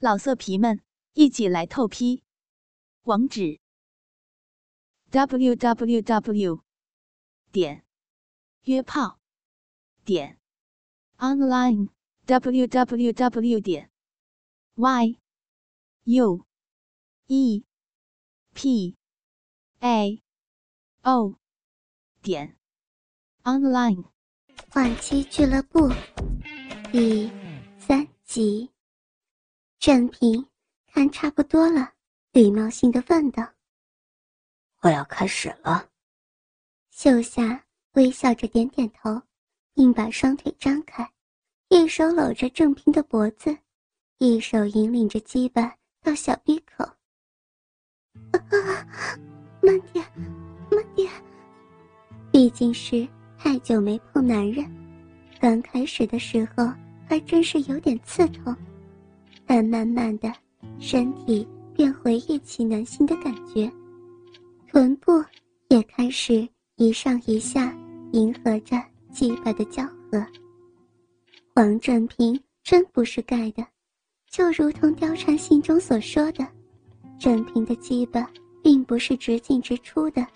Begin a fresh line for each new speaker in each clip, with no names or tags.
老色皮们，一起来透批！网址：w w w 点约炮点 online w w w 点 y u e p a o 点 online。
晚期俱乐部第三集。郑平看差不多了，礼貌性的问道：“
我要开始了。”
秀霞微笑着点点头，并把双腿张开，一手搂着郑平的脖子，一手引领着鸡巴到小闭口。啊，慢点，慢点。毕竟是太久没碰男人，刚开始的时候还真是有点刺痛。但慢慢的，身体便回忆起男性的感觉，臀部也开始一上一下，迎合着鸡巴的交合。黄振平真不是盖的，就如同貂蝉信中所说的，振平的鸡巴并不是直进直出的，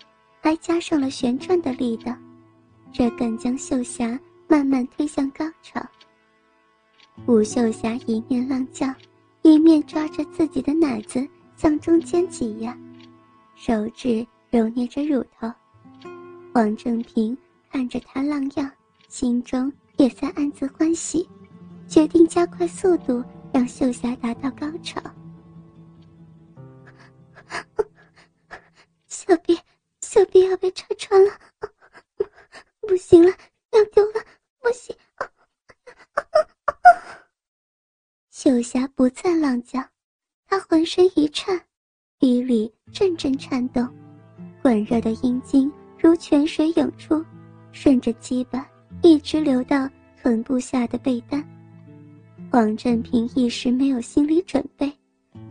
还加上了旋转的力道，这更将秀霞慢慢推向高潮。吴秀霞一面浪叫，一面抓着自己的奶子向中间挤压，手指揉捏着乳头。黄正平看着她浪样，心中也在暗自欢喜，决定加快速度，让秀霞达到高潮。小臂，小臂要被拆穿了，不行了，要丢了，不行！九霞不再浪叫，她浑身一颤，鼻里阵阵颤动，滚热的阴茎如泉水涌出，顺着鸡巴一直流到臀部下的被单。黄振平一时没有心理准备，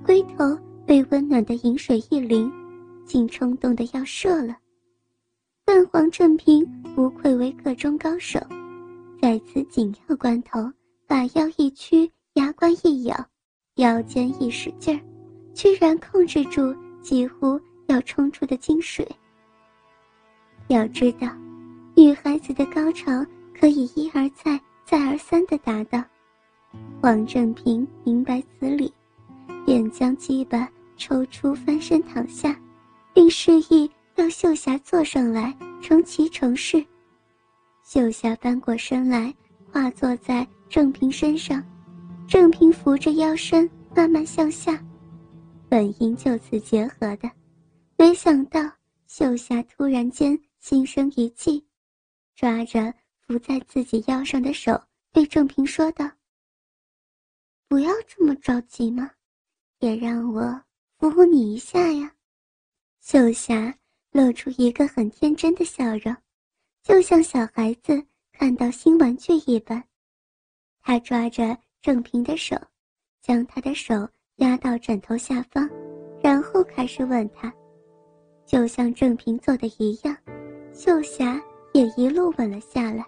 龟头被温暖的饮水一淋，竟冲动的要射了。但黄振平不愧为个中高手，在此紧要关头，把腰一屈。牙关一咬，腰间一使劲儿，居然控制住几乎要冲出的金水。要知道，女孩子的高潮可以一而再、再而三的达到。黄正平明白此理，便将鸡巴抽出，翻身躺下，并示意让秀霞坐上来，成骑乘式。秀霞翻过身来，跨坐在正平身上。郑平扶着腰身慢慢向下，本应就此结合的，没想到秀霞突然间心生一计，抓着扶在自己腰上的手对郑平说道：“不要这么着急嘛，也让我扶扶你一下呀。”秀霞露出一个很天真的笑容，就像小孩子看到新玩具一般，她抓着。郑平的手，将他的手压到枕头下方，然后开始吻他，就像郑平做的一样，秀霞也一路吻了下来。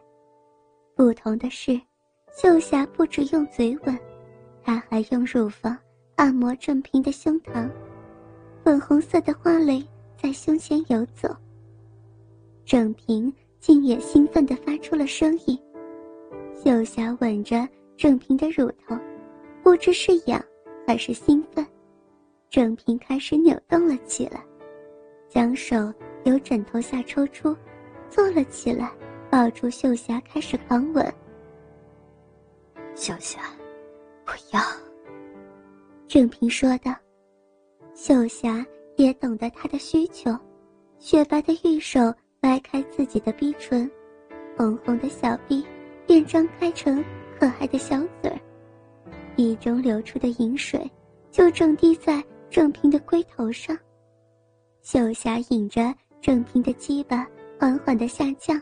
不同的是，秀霞不止用嘴吻，她还用乳房按摩郑平的胸膛，粉红色的花蕾在胸前游走。郑平竟也兴奋地发出了声音，秀霞吻着。郑平的乳头，不知是痒还是兴奋，郑平开始扭动了起来，将手由枕头下抽出，坐了起来，抱住秀霞开始狂吻。
秀霞，不要。
郑平说道。秀霞也懂得他的需求，雪白的玉手掰开自己的逼唇，红红的小臂便张开成。可爱的小嘴儿，鼻中流出的饮水就正滴在郑平的龟头上。秀霞引着郑平的鸡巴缓缓的下降，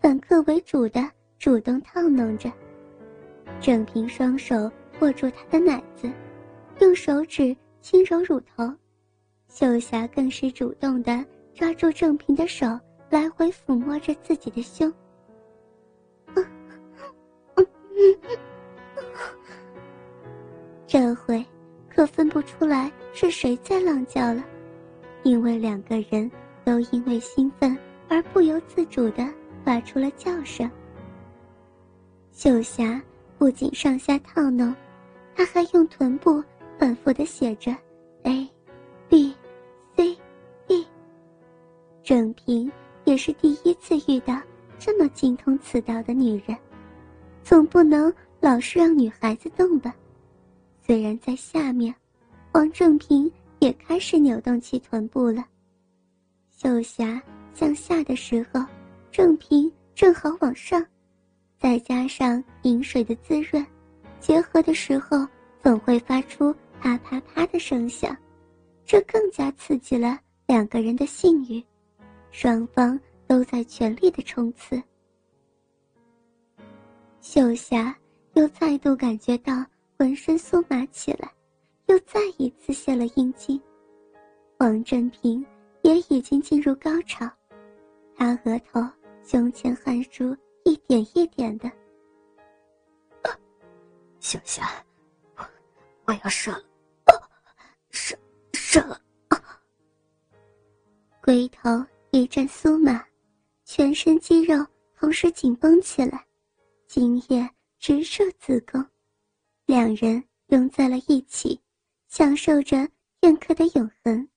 反客为主的主动套弄着。郑平双手握住她的奶子，用手指轻揉乳头，秀霞更是主动的抓住郑平的手，来回抚摸着自己的胸。可分不出来是谁在浪叫了，因为两个人都因为兴奋而不由自主地发出了叫声。秀霞不仅上下套弄，她还用臀部反复地写着 “a b c d”。郑平也是第一次遇到这么精通此道的女人，总不能老是让女孩子动吧。虽然在下面，王正平也开始扭动起臀部了。秀霞向下的时候，正平正好往上，再加上饮水的滋润，结合的时候总会发出啪啪啪的声响，这更加刺激了两个人的性欲，双方都在全力的冲刺。秀霞又再度感觉到。浑身酥麻起来，又再一次泄了阴茎。王振平也已经进入高潮，他额头、胸前汗珠一点一点的。
小霞，我我要射了，射射了！
龟头一阵酥麻，全身肌肉同时紧绷起来，精液直射子宫。两人拥在了一起，享受着片刻的永恒。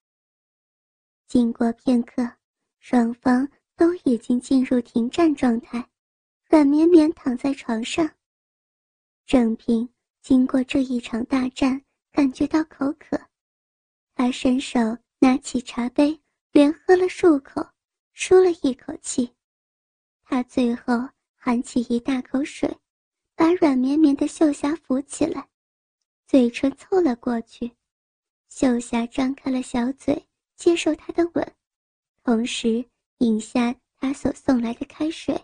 经过片刻，双方都已经进入停战状态，软绵绵躺在床上。郑平经过这一场大战，感觉到口渴，他伸手拿起茶杯，连喝了数口，舒了一口气。他最后含起一大口水。把软绵绵的秀霞扶起来，嘴唇凑了过去，秀霞张开了小嘴接受他的吻，同时饮下他所送来的开水。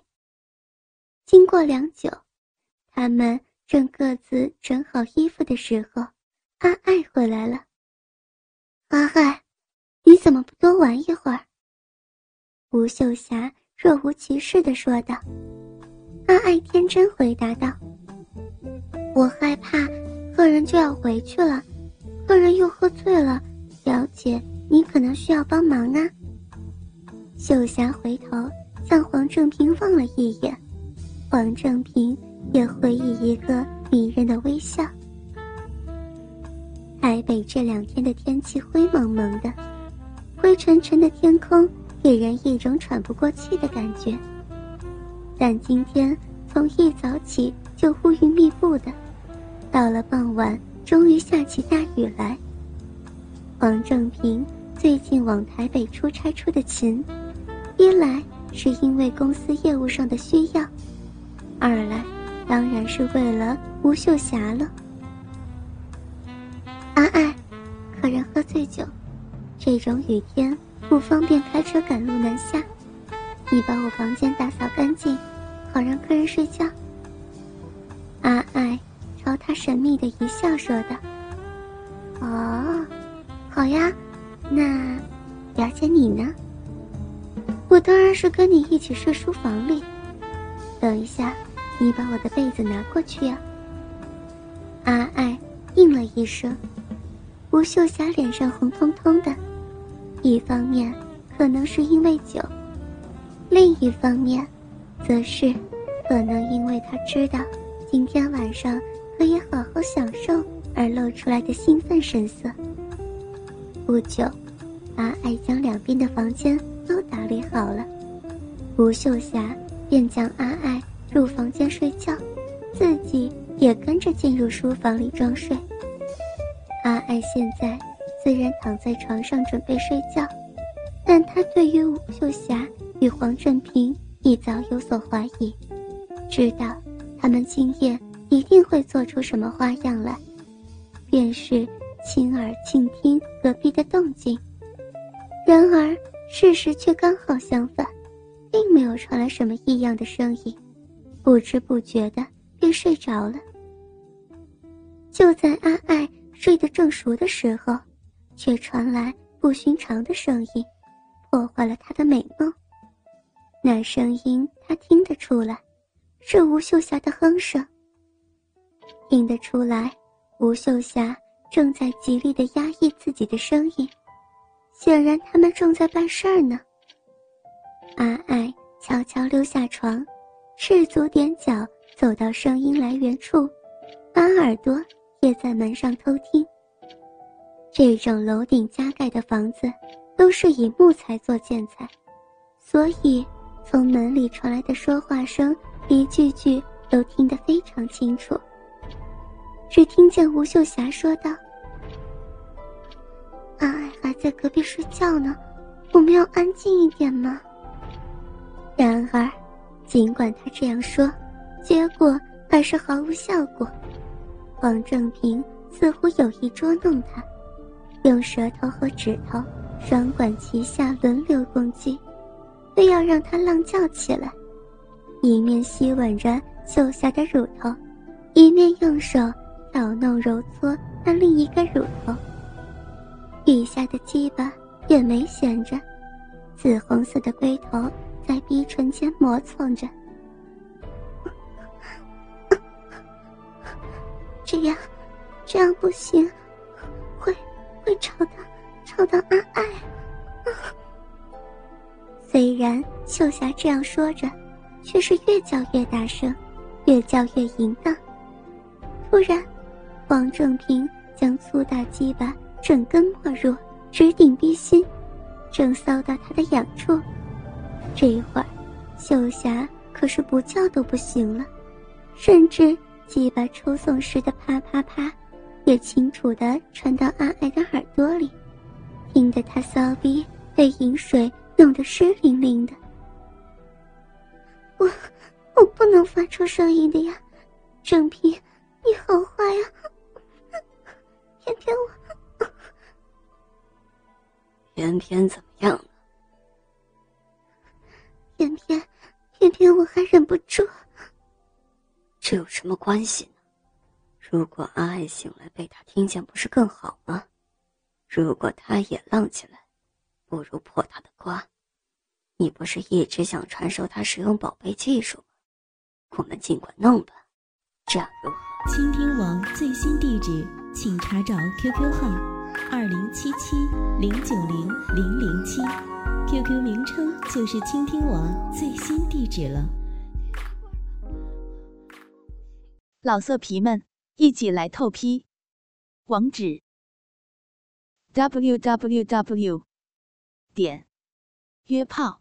经过良久，他们正各自整好衣服的时候，阿爱回来了。阿爱，你怎么不多玩一会儿？吴秀霞若无其事地说道。阿爱天真回答道：“我害怕客人就要回去了，客人又喝醉了，小姐你可能需要帮忙啊。”秀霞回头向黄正平望了一眼，黄正平也回以一个迷人的微笑。台北这两天的天气灰蒙蒙的，灰沉沉的天空给人一种喘不过气的感觉。但今天从一早起就乌云密布的，到了傍晚终于下起大雨来。王正平最近往台北出差出的勤，一来是因为公司业务上的需要，二来当然是为了吴秀霞了。阿爱，客人喝醉酒，这种雨天不方便开车赶路南下，你把我房间打扫干净。好让客人睡觉。阿爱朝他神秘的一笑说道：“哦，好呀，那表姐你呢？我当然是跟你一起睡书房里。等一下，你把我的被子拿过去呀。”阿爱应了一声。吴秀霞脸上红彤彤的，一方面可能是因为酒，另一方面。则是，可能因为他知道今天晚上可以好好享受而露出来的兴奋神色。不久，阿爱将两边的房间都打理好了，吴秀霞便将阿爱入房间睡觉，自己也跟着进入书房里装睡。阿爱现在虽然躺在床上准备睡觉，但他对于吴秀霞与黄振平。已早有所怀疑，知道他们今夜一定会做出什么花样来，便是亲耳倾听隔壁的动静。然而事实却刚好相反，并没有传来什么异样的声音，不知不觉的便睡着了。就在阿爱睡得正熟的时候，却传来不寻常的声音，破坏了他的美梦。那声音他听得出来，是吴秀霞的哼声。听得出来，吴秀霞正在极力的压抑自己的声音，显然他们正在办事儿呢。阿爱悄悄溜下床，赤足踮脚走到声音来源处，把耳朵贴在门上偷听。这种楼顶加盖的房子都是以木材做建材，所以从门里传来的说话声一句句都听得非常清楚。只听见吴秀霞说道：“阿爱还在隔壁睡觉呢，我们要安静一点吗？”然而，尽管他这样说，结果还是毫无效果。王正平似乎有意捉弄他。用舌头和指头双管齐下，轮流攻击，非要让他浪叫起来。一面吸吻着秀霞的乳头，一面用手挑弄揉搓那另一个乳头。余下的鸡巴也没闲着，紫红色的龟头在逼唇间磨蹭着。这样，这样不行。会会吵到吵到阿爱。虽然秀霞这样说着，却是越叫越大声，越叫越淫荡。突然，王正平将粗大鸡巴整根没入，直顶逼心，正搔到他的痒处。这一会儿，秀霞可是不叫都不行了，甚至鸡巴抽送时的啪啪啪。也清楚的传到阿爱的耳朵里，听得他骚逼被饮水弄得湿淋淋的。我，我不能发出声音的呀，郑平，你好坏呀！偏偏我，
偏偏怎么样了？
偏偏，偏偏我还忍不住。
这有什么关系呢？如果阿爱醒来被他听见，不是更好吗？如果他也浪起来，不如破他的瓜。你不是一直想传授他使用宝贝技术吗？我们尽管弄吧，这样如何？
倾听王最新地址，请查找 QQ 号：二零七七零九零零零七，QQ 名称就是倾听王最新地址了。
老色皮们。一起来透批，网址：w w w 点约炮